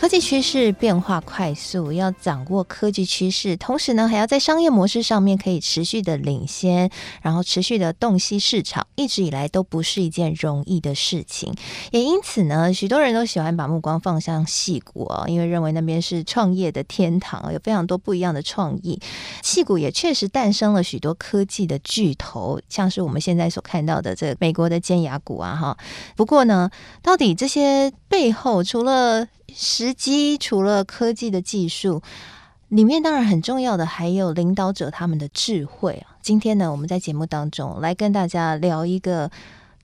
科技趋势变化快速，要掌握科技趋势，同时呢，还要在商业模式上面可以持续的领先，然后持续的洞悉市场，一直以来都不是一件容易的事情。也因此呢，许多人都喜欢把目光放向戏谷哦，因为认为那边是创业的天堂，有非常多不一样的创意。戏谷也确实诞生了许多科。技的巨头，像是我们现在所看到的这美国的尖牙股啊，哈。不过呢，到底这些背后除了时机，除了科技的技术，里面当然很重要的还有领导者他们的智慧啊。今天呢，我们在节目当中来跟大家聊一个。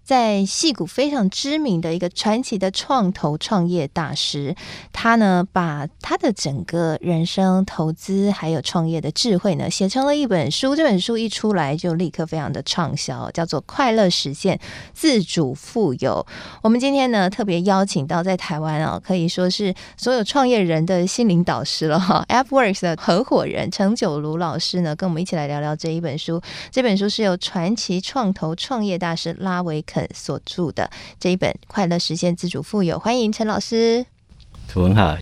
在戏谷非常知名的一个传奇的创投创业大师，他呢把他的整个人生投资还有创业的智慧呢写成了一本书。这本书一出来就立刻非常的畅销，叫做《快乐实现自主富有》。我们今天呢特别邀请到在台湾啊，可以说是所有创业人的心灵导师了哈。AppWorks 的合伙人程九如老师呢，跟我们一起来聊聊这一本书。这本书是由传奇创投创业大师拉维所著的这一本《快乐实现自主富有》，欢迎陈老师。很好。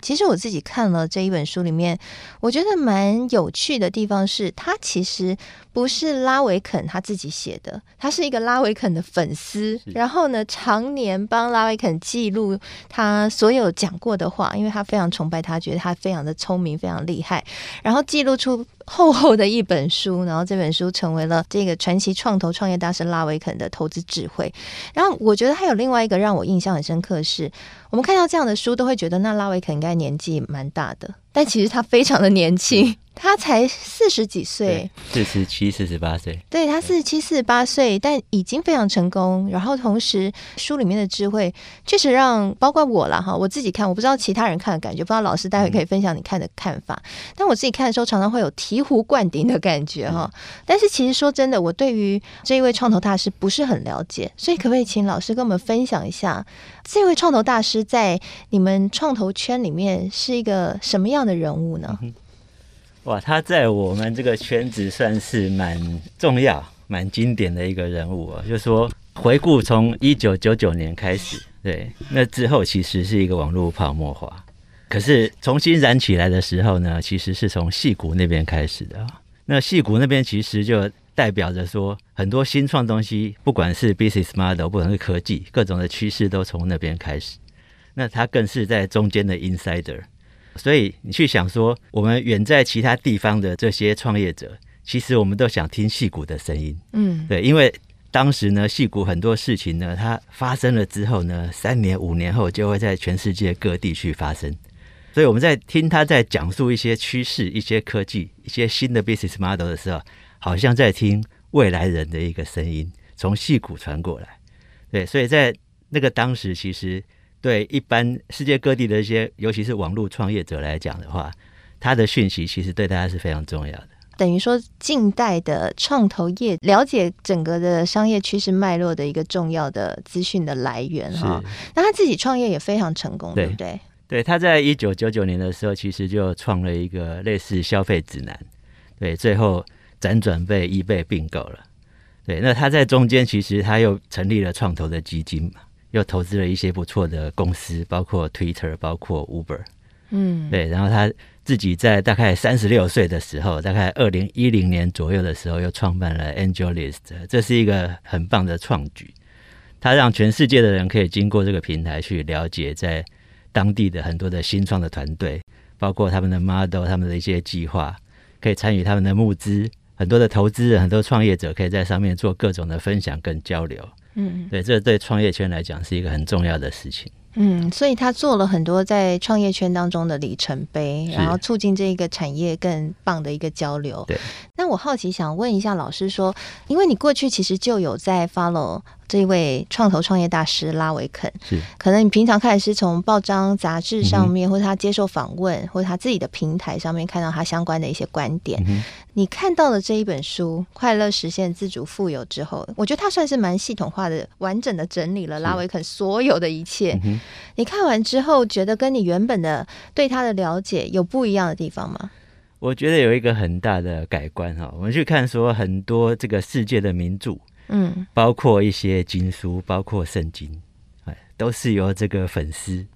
其实我自己看了这一本书里面，我觉得蛮有趣的地方是，他其实不是拉维肯他自己写的，他是一个拉维肯的粉丝，然后呢，常年帮拉维肯记录他所有讲过的话，因为他非常崇拜他，觉得他非常的聪明，非常厉害，然后记录出厚厚的一本书，然后这本书成为了这个传奇创投创业大师拉维肯的投资智慧。然后我觉得还有另外一个让我印象很深刻的是，我们看到这样的书都会觉得那拉维肯应该年纪蛮大的，但其实他非常的年轻。他才四十几岁，四十七、四十八岁。对，他四十七、四十八岁，但已经非常成功。然后同时，书里面的智慧确实让包括我啦哈，我自己看，我不知道其他人看的感觉，不知道老师待会可以分享你看的看法。嗯、但我自己看的时候，常常会有醍醐灌顶的感觉哈。嗯、但是其实说真的，我对于这一位创投大师不是很了解，所以可不可以请老师跟我们分享一下，这位创投大师在你们创投圈里面是一个什么样的人物呢？哇，他在我们这个圈子算是蛮重要、蛮经典的一个人物啊。就是说，回顾从一九九九年开始，对，那之后其实是一个网络泡沫化，可是重新燃起来的时候呢，其实是从戏谷那边开始的。那戏谷那边其实就代表着说，很多新创东西，不管是 business model，不管是科技，各种的趋势都从那边开始。那他更是在中间的 insider。所以你去想说，我们远在其他地方的这些创业者，其实我们都想听戏骨的声音，嗯，对，因为当时呢，戏骨很多事情呢，它发生了之后呢，三年五年后就会在全世界各地去发生。所以我们在听他在讲述一些趋势、一些科技、一些新的 business model 的时候，好像在听未来人的一个声音从戏骨传过来。对，所以在那个当时，其实。对一般世界各地的一些，尤其是网络创业者来讲的话，他的讯息其实对大家是非常重要的。等于说，近代的创投业了解整个的商业趋势脉络的一个重要的资讯的来源哈。那他自己创业也非常成功，对，对不对？对，他在一九九九年的时候，其实就创了一个类似消费指南，对，最后辗转被 eBay 并购了。对，那他在中间其实他又成立了创投的基金嘛。又投资了一些不错的公司，包括 Twitter，包括 Uber，嗯，对。然后他自己在大概三十六岁的时候，大概二零一零年左右的时候，又创办了 AngelList，这是一个很棒的创举。他让全世界的人可以经过这个平台去了解在当地的很多的新创的团队，包括他们的 model，他们的一些计划，可以参与他们的募资。很多的投资人，很多创业者可以在上面做各种的分享跟交流。嗯，对，这对创业圈来讲是一个很重要的事情。嗯，所以他做了很多在创业圈当中的里程碑，然后促进这个产业更棒的一个交流。对，那我好奇想问一下老师说，因为你过去其实就有在 follow 这位创投创业大师拉维肯。是，可能你平常看是从报章杂志上面，嗯、或者他接受访问，或者他自己的平台上面看到他相关的一些观点。嗯、你看到了这一本书《快乐实现自主富有》之后，我觉得他算是蛮系统化的、完整的整理了拉维肯所有的一切。嗯、你看完之后，觉得跟你原本的对他的了解有不一样的地方吗？我觉得有一个很大的改观哈，我们去看说很多这个世界的名著，嗯，包括一些经书，包括圣经，哎，都是由这个粉丝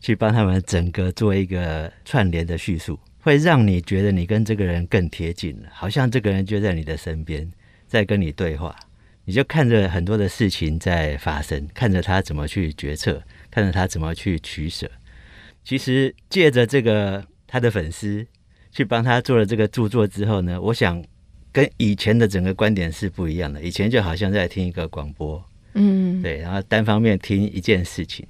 去帮他们整个做一个串联的叙述，会让你觉得你跟这个人更贴近了，好像这个人就在你的身边，在跟你对话，你就看着很多的事情在发生，看着他怎么去决策，看着他怎么去取舍。其实借着这个他的粉丝。去帮他做了这个著作之后呢，我想跟以前的整个观点是不一样的。以前就好像在听一个广播，嗯，对，然后单方面听一件事情。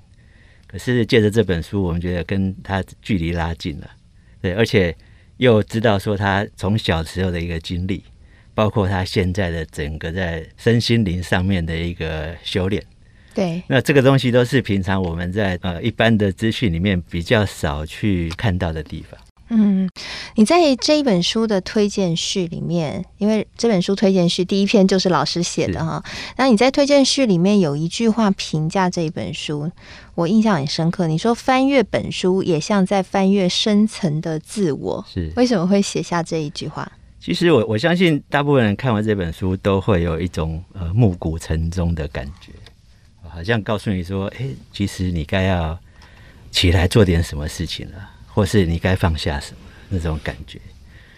可是借着这本书，我们觉得跟他距离拉近了，对，而且又知道说他从小时候的一个经历，包括他现在的整个在身心灵上面的一个修炼，对，那这个东西都是平常我们在呃一般的资讯里面比较少去看到的地方。嗯，你在这一本书的推荐序里面，因为这本书推荐序第一篇就是老师写的哈。那你在推荐序里面有一句话评价这一本书，我印象很深刻。你说翻阅本书也像在翻阅深层的自我，是为什么会写下这一句话？其实我我相信大部分人看完这本书都会有一种呃暮鼓晨钟的感觉，好像告诉你说，哎，其实你该要起来做点什么事情了。或是你该放下什么那种感觉，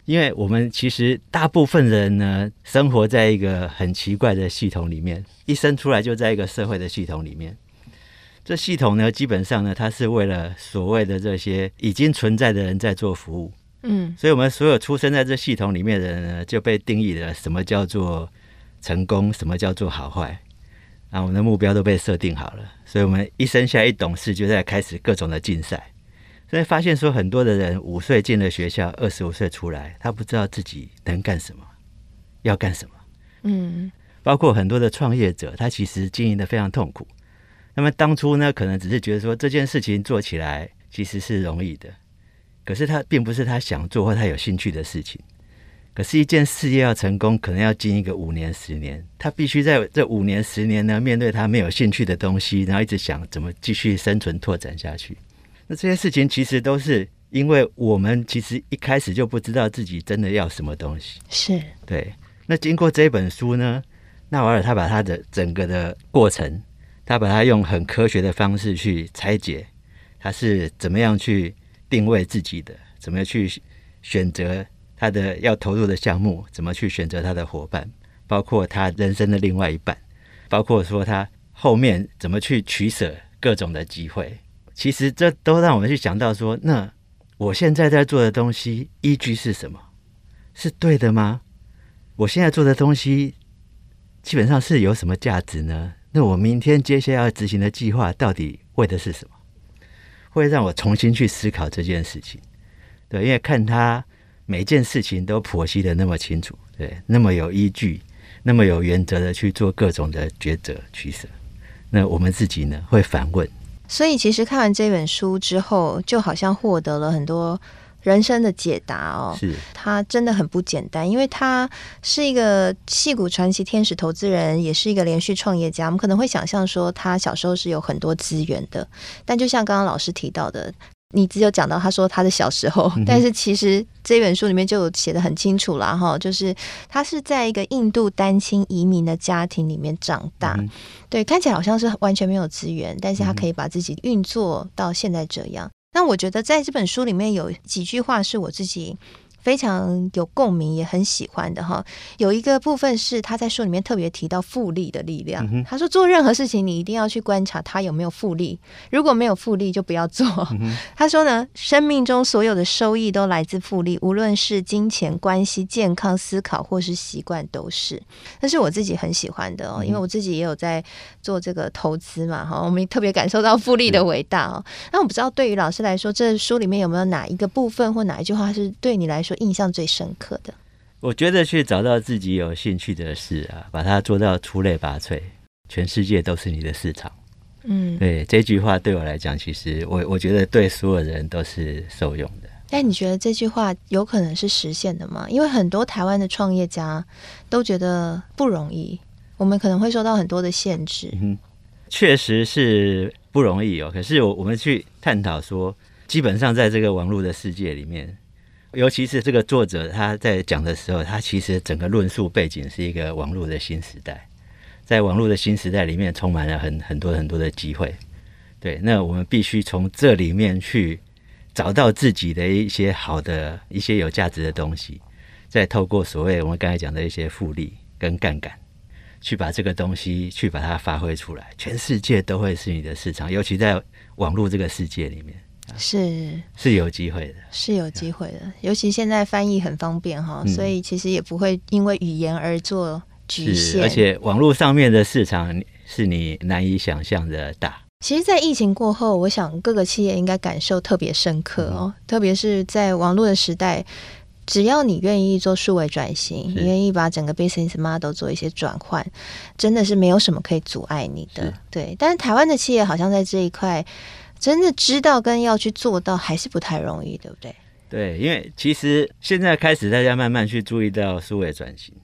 因为我们其实大部分人呢，生活在一个很奇怪的系统里面，一生出来就在一个社会的系统里面。这系统呢，基本上呢，它是为了所谓的这些已经存在的人在做服务。嗯，所以我们所有出生在这系统里面的人呢，就被定义了什么叫做成功，什么叫做好坏，然后我们的目标都被设定好了，所以我们一生下来一懂事，就在开始各种的竞赛。所以发现说，很多的人五岁进了学校，二十五岁出来，他不知道自己能干什么，要干什么。嗯，包括很多的创业者，他其实经营的非常痛苦。那么当初呢，可能只是觉得说这件事情做起来其实是容易的，可是他并不是他想做或他有兴趣的事情。可是，一件事业要成功，可能要经一个五年、十年，他必须在这五年、十年呢，面对他没有兴趣的东西，然后一直想怎么继续生存、拓展下去。那这些事情其实都是因为我们其实一开始就不知道自己真的要什么东西，是对。那经过这本书呢，纳瓦尔他把他的整个的过程，他把它用很科学的方式去拆解，他是怎么样去定位自己的，怎么样去选择他的要投入的项目，怎么去选择他的伙伴，包括他人生的另外一半，包括说他后面怎么去取舍各种的机会。其实这都让我们去想到说，那我现在在做的东西依据是什么？是对的吗？我现在做的东西基本上是有什么价值呢？那我明天接下来要执行的计划到底为的是什么？会让我重新去思考这件事情。对，因为看他每件事情都剖析得那么清楚，对，那么有依据，那么有原则的去做各种的抉择取舍。那我们自己呢，会反问。所以，其实看完这本书之后，就好像获得了很多人生的解答哦。是，他真的很不简单，因为他是一个戏骨传奇天使投资人，也是一个连续创业家。我们可能会想象说，他小时候是有很多资源的，但就像刚刚老师提到的。你只有讲到他说他的小时候，但是其实这本书里面就有写的很清楚了哈，就是他是在一个印度单亲移民的家庭里面长大，对，看起来好像是完全没有资源，但是他可以把自己运作到现在这样。那我觉得在这本书里面有几句话是我自己。非常有共鸣，也很喜欢的哈。有一个部分是他在书里面特别提到复利的力量。他说做任何事情，你一定要去观察它有没有复利，如果没有复利，就不要做。他说呢，生命中所有的收益都来自复利，无论是金钱、关系、健康、思考或是习惯，都是。但是我自己很喜欢的哦，因为我自己也有在做这个投资嘛哈，我们特别感受到复利的伟大哦。那我不知道对于老师来说，这书里面有没有哪一个部分或哪一句话是对你来说印象最深刻的，我觉得去找到自己有兴趣的事啊，把它做到出类拔萃，全世界都是你的市场。嗯，对，这句话对我来讲，其实我我觉得对所有人都是受用的。但你觉得这句话有可能是实现的吗？因为很多台湾的创业家都觉得不容易，我们可能会受到很多的限制。嗯，确实是不容易哦。可是我我们去探讨说，基本上在这个网络的世界里面，尤其是这个作者他在讲的时候，他其实整个论述背景是一个网络的新时代。在网络的新时代里面，充满了很很多很多的机会。对，那我们必须从这里面去找到自己的一些好的、一些有价值的东西，再透过所谓我们刚才讲的一些复利跟杠杆，去把这个东西去把它发挥出来。全世界都会是你的市场，尤其在网络这个世界里面，是是有机会的，是有机会的。尤其现在翻译很方便哈，所以其实也不会因为语言而做。局限，而且网络上面的市场是你难以想象的大。其实，在疫情过后，我想各个企业应该感受特别深刻哦，嗯、特别是在网络的时代，只要你愿意做数位转型，你愿意把整个 business model 做一些转换，真的是没有什么可以阻碍你的。对，但是台湾的企业好像在这一块，真的知道跟要去做到，还是不太容易，对不对？对，因为其实现在开始，大家慢慢去注意到数位转型。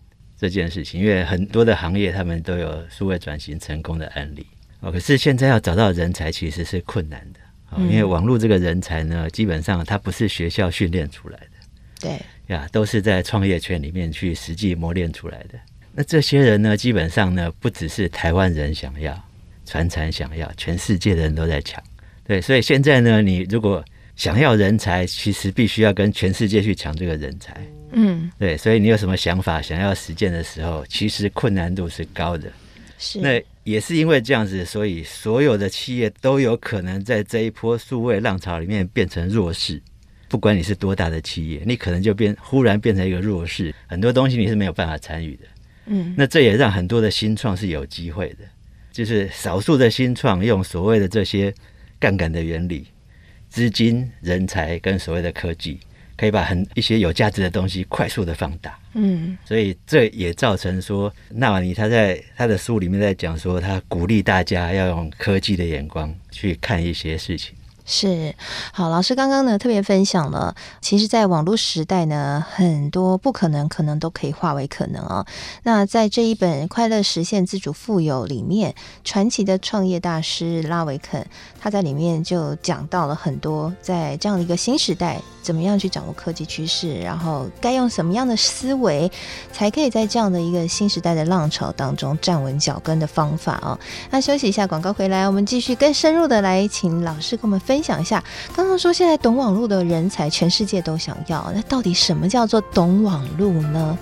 这件事情，因为很多的行业他们都有数位转型成功的案例哦。可是现在要找到人才其实是困难的哦，因为网络这个人才呢，基本上它不是学校训练出来的，对呀，都是在创业圈里面去实际磨练出来的。那这些人呢，基本上呢，不只是台湾人想要传产想要，全世界的人都在抢。对，所以现在呢，你如果想要人才，其实必须要跟全世界去抢这个人才。嗯，对，所以你有什么想法想要实践的时候，其实困难度是高的。是，那也是因为这样子，所以所有的企业都有可能在这一波数位浪潮里面变成弱势。不管你是多大的企业，你可能就变忽然变成一个弱势，很多东西你是没有办法参与的。嗯，那这也让很多的新创是有机会的，就是少数的新创用所谓的这些杠杆的原理、资金、人才跟所谓的科技。可以把很一些有价值的东西快速的放大，嗯，所以这也造成说，纳瓦尼他在他的书里面在讲说，他鼓励大家要用科技的眼光去看一些事情。是，好，老师刚刚呢特别分享了，其实，在网络时代呢，很多不可能可能都可以化为可能哦。那在这一本《快乐实现自主富有》里面，传奇的创业大师拉维肯，他在里面就讲到了很多，在这样的一个新时代，怎么样去掌握科技趋势，然后该用什么样的思维，才可以在这样的一个新时代的浪潮当中站稳脚跟的方法哦。那休息一下，广告回来，我们继续更深入的来请老师跟我们分。分享一下，刚刚说现在懂网络的人才，全世界都想要，那到底什么叫做懂网络呢？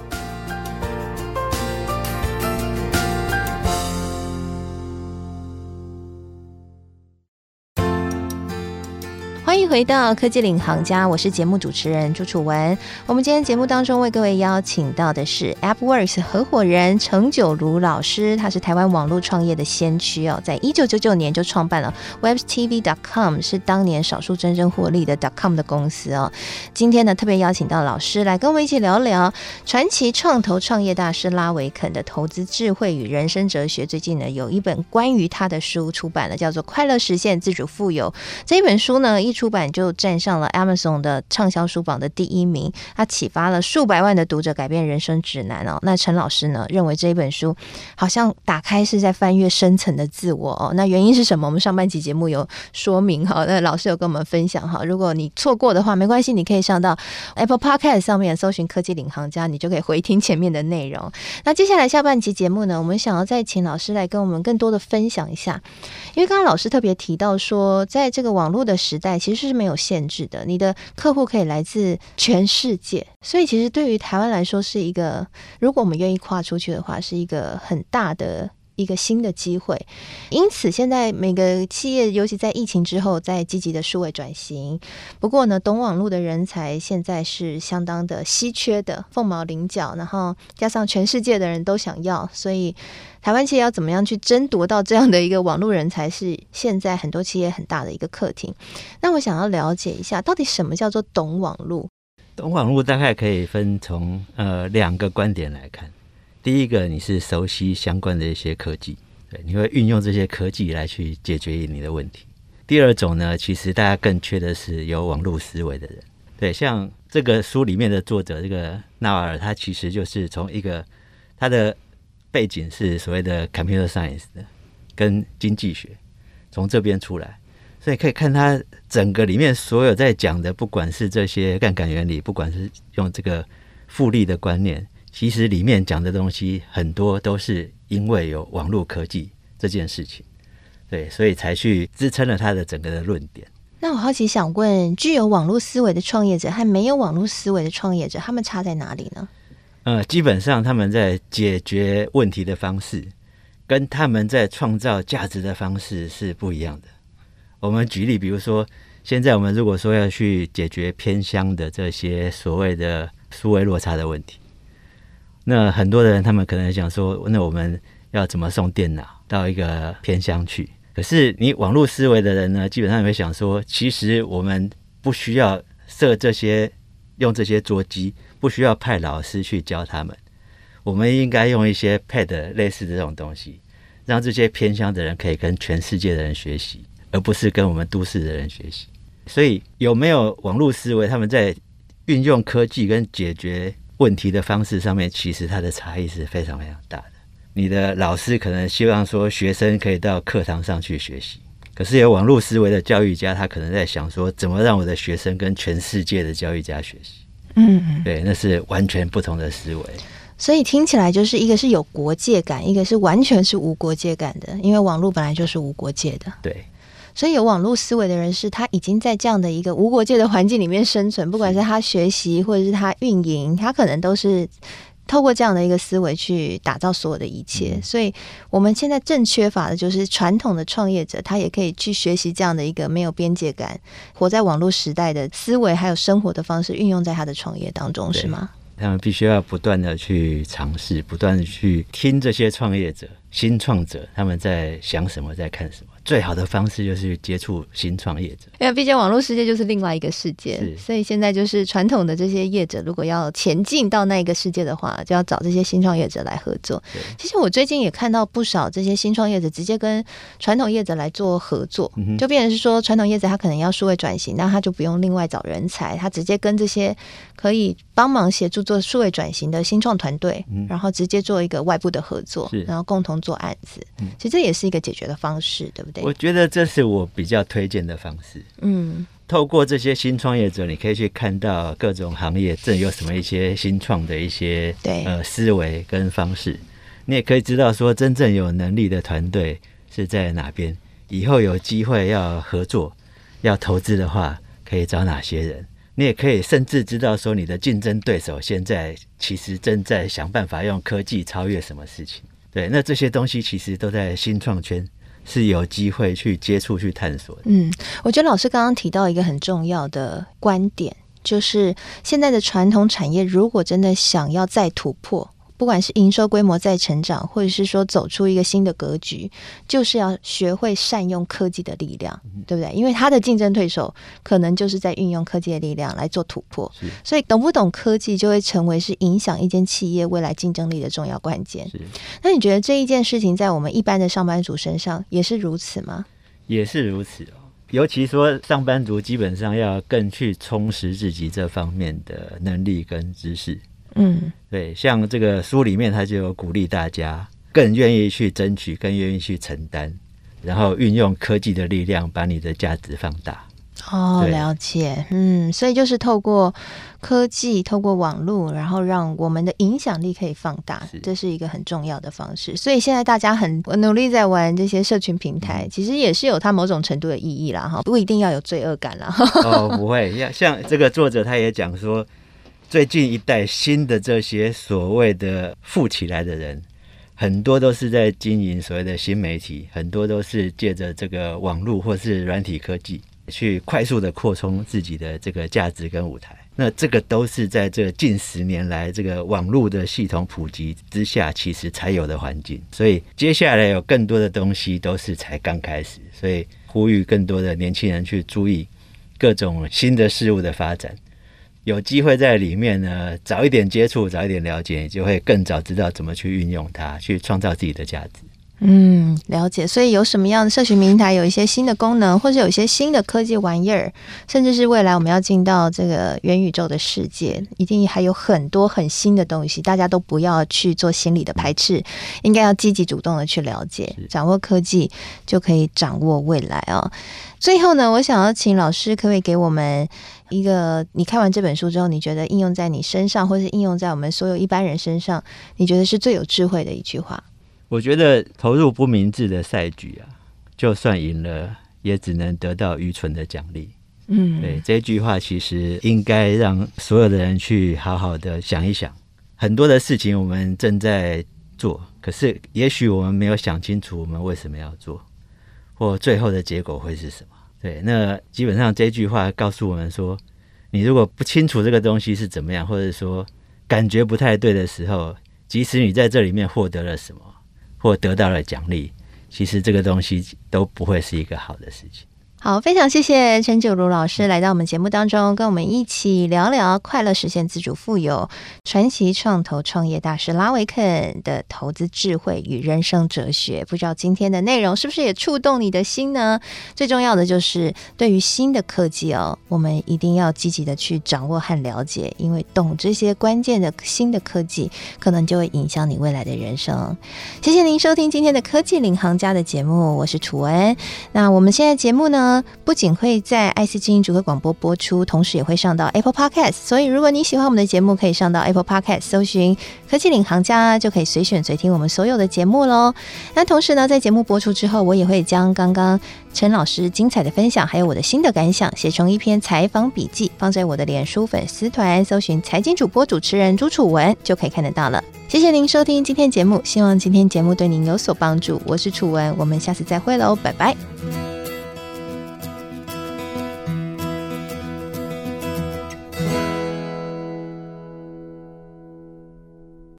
回到科技领航家，我是节目主持人朱楚文。我们今天节目当中为各位邀请到的是 AppWorks 合伙人程九如老师，他是台湾网络创业的先驱哦，在一九九九年就创办了 WebTV.com，是当年少数真正获利的 .com 的公司哦。今天呢，特别邀请到老师来跟我们一起聊聊传奇创投创业大师拉维肯的投资智慧与人生哲学。最近呢，有一本关于他的书出版了，叫做《快乐实现自主富有》。这一本书呢，一出出版就站上了 Amazon 的畅销书榜的第一名，它启发了数百万的读者改变人生指南哦。那陈老师呢，认为这一本书好像打开是在翻阅深层的自我哦。那原因是什么？我们上半集节目有说明哈，那老师有跟我们分享哈。如果你错过的话，没关系，你可以上到 Apple Podcast 上面搜寻科技领航家，你就可以回听前面的内容。那接下来下半集节目呢，我们想要再请老师来跟我们更多的分享一下，因为刚刚老师特别提到说，在这个网络的时代，其实是没有限制的，你的客户可以来自全世界，所以其实对于台湾来说是一个，如果我们愿意跨出去的话，是一个很大的一个新的机会。因此，现在每个企业，尤其在疫情之后，在积极的数位转型。不过呢，懂网络的人才现在是相当的稀缺的，凤毛麟角，然后加上全世界的人都想要，所以。台湾企业要怎么样去争夺到这样的一个网络人才，是现在很多企业很大的一个课题。那我想要了解一下，到底什么叫做懂网络？懂网络大概可以分从呃两个观点来看。第一个，你是熟悉相关的一些科技，对，你会运用这些科技来去解决你的问题。第二种呢，其实大家更缺的是有网络思维的人。对，像这个书里面的作者这个纳瓦尔，他其实就是从一个他的背景是所谓的 computer science，跟经济学从这边出来，所以可以看他整个里面所有在讲的，不管是这些杠杆原理，不管是用这个复利的观念，其实里面讲的东西很多都是因为有网络科技这件事情，对，所以才去支撑了他的整个的论点。那我好奇想问，具有网络思维的创业者和没有网络思维的创业者，他们差在哪里呢？呃，基本上他们在解决问题的方式，跟他们在创造价值的方式是不一样的。我们举例，比如说，现在我们如果说要去解决偏乡的这些所谓的数位落差的问题，那很多人他们可能想说，那我们要怎么送电脑到一个偏乡去？可是你网络思维的人呢，基本上也会想说，其实我们不需要设这些，用这些桌机，不需要派老师去教他们，我们应该用一些 Pad 类似的这种东西，让这些偏乡的人可以跟全世界的人学习，而不是跟我们都市的人学习。所以有没有网络思维，他们在运用科技跟解决问题的方式上面，其实它的差异是非常非常大的。你的老师可能希望说学生可以到课堂上去学习，可是有网络思维的教育家，他可能在想说，怎么让我的学生跟全世界的教育家学习？嗯，对，那是完全不同的思维。所以听起来就是一个是有国界感，一个是完全是无国界感的，因为网络本来就是无国界的。对，所以有网络思维的人是他已经在这样的一个无国界的环境里面生存，不管是他学习或者是他运营，他可能都是。透过这样的一个思维去打造所有的一切，嗯，所以我们现在正缺乏的就是传统的创业者，他也可以去学习这样的一个没有边界感、活在网络时代的思维，还有生活的方式，运用在他的创业当中，是吗？他们必须要不断的去尝试，不断的去听这些创业者、新创者他们在想什么，在看什么。最好的方式就是接触新创业者，因为毕竟网络世界就是另外一个世界，所以现在就是传统的这些业者，如果要前进到那一个世界的话，就要找这些新创业者来合作。其实我最近也看到不少这些新创业者直接跟传统业者来做合作，嗯、就变成是说传统业者他可能要数位转型，那他就不用另外找人才，他直接跟这些可以帮忙协助做数位转型的新创团队，嗯，然后直接做一个外部的合作，然后共同做案子。其实这也是一个解决的方式，对不对？我觉得这是我比较推荐的方式。嗯，透过这些新创业者，你可以去看到各种行业正有什么一些新创的一些对呃思维跟方式。你也可以知道说，真正有能力的团队是在哪边。以后有机会要合作、要投资的话，可以找哪些人？你也可以甚至知道说，你的竞争对手现在其实正在想办法用科技超越什么事情。对，那这些东西其实都在新创圈。是有机会去接触、去探索的。嗯，我觉得老师刚刚提到一个很重要的观点，就是现在的传统产业如果真的想要再突破。不管是营收规模在成长，或者是说走出一个新的格局，就是要学会善用科技的力量，对不对？因为他的竞争对手可能就是在运用科技的力量来做突破，所以懂不懂科技就会成为是影响一间企业未来竞争力的重要关键。那你觉得这一件事情在我们一般的上班族身上也是如此吗？也是如此哦，尤其说上班族基本上要更去充实自己这方面的能力跟知识。嗯，对，像这个书里面，他就有鼓励大家更愿意去争取，更愿意去承担，然后运用科技的力量，把你的价值放大。哦，了解，嗯，所以就是透过科技，透过网络，然后让我们的影响力可以放大，这是一个很重要的方式。所以现在大家很努力在玩这些社群平台，其实也是有它某种程度的意义啦，哈，不一定要有罪恶感啦。哦，不会，像像这个作者他也讲说。最近一代新的这些所谓的富起来的人，很多都是在经营所谓的新媒体，很多都是借着这个网络或是软体科技，去快速的扩充自己的这个价值跟舞台。那这个都是在这近十年来这个网络的系统普及之下，其实才有的环境。所以接下来有更多的东西都是才刚开始，所以呼吁更多的年轻人去注意各种新的事物的发展。有机会在里面呢，早一点接触，早一点了解，你就会更早知道怎么去运用它，去创造自己的价值。嗯，了解。所以有什么样的社群平台有一些新的功能，或者有一些新的科技玩意儿，甚至是未来我们要进到这个元宇宙的世界，一定还有很多很新的东西。大家都不要去做心理的排斥，应该要积极主动的去了解，掌握科技就可以掌握未来哦。最后呢，我想要请老师，可不可以给我们一个你看完这本书之后，你觉得应用在你身上，或是应用在我们所有一般人身上，你觉得是最有智慧的一句话？我觉得投入不明智的赛局啊，就算赢了，也只能得到愚蠢的奖励。嗯，对，这句话其实应该让所有的人去好好的想一想。很多的事情我们正在做，可是也许我们没有想清楚我们为什么要做，或最后的结果会是什么。对，那基本上这句话告诉我们说，你如果不清楚这个东西是怎么样，或者说感觉不太对的时候，即使你在这里面获得了什么。或得到了奖励，其实这个东西都不会是一个好的事情。好，非常谢谢陈九如老师来到我们节目当中，跟我们一起聊聊快乐实现自主富有，传奇创投创业大师拉维肯的投资智慧与人生哲学。不知道今天的内容是不是也触动你的心呢？最重要的就是对于新的科技哦，我们一定要积极的去掌握和了解，因为懂这些关键的新的科技，可能就会影响你未来的人生。谢谢您收听今天的科技领航家的节目，我是楚文。那我们现在节目呢，不仅会在 IC 之音主客广播播出，同时也会上到 Apple Podcast。所以，如果你喜欢我们的节目，可以上到 Apple Podcast 搜寻“科技领航家”，就可以随选随听我们所有的节目喽。那同时呢，在节目播出之后，我也会将刚刚陈老师精彩的分享，还有我的心得感想，写成一篇采访笔记，放在我的脸书粉丝团，搜寻“财经主播主持人朱楚文”，就可以看得到了。谢谢您收听今天节目，希望今天节目对您有所帮助。我是楚文，我们下次再会喽，拜拜。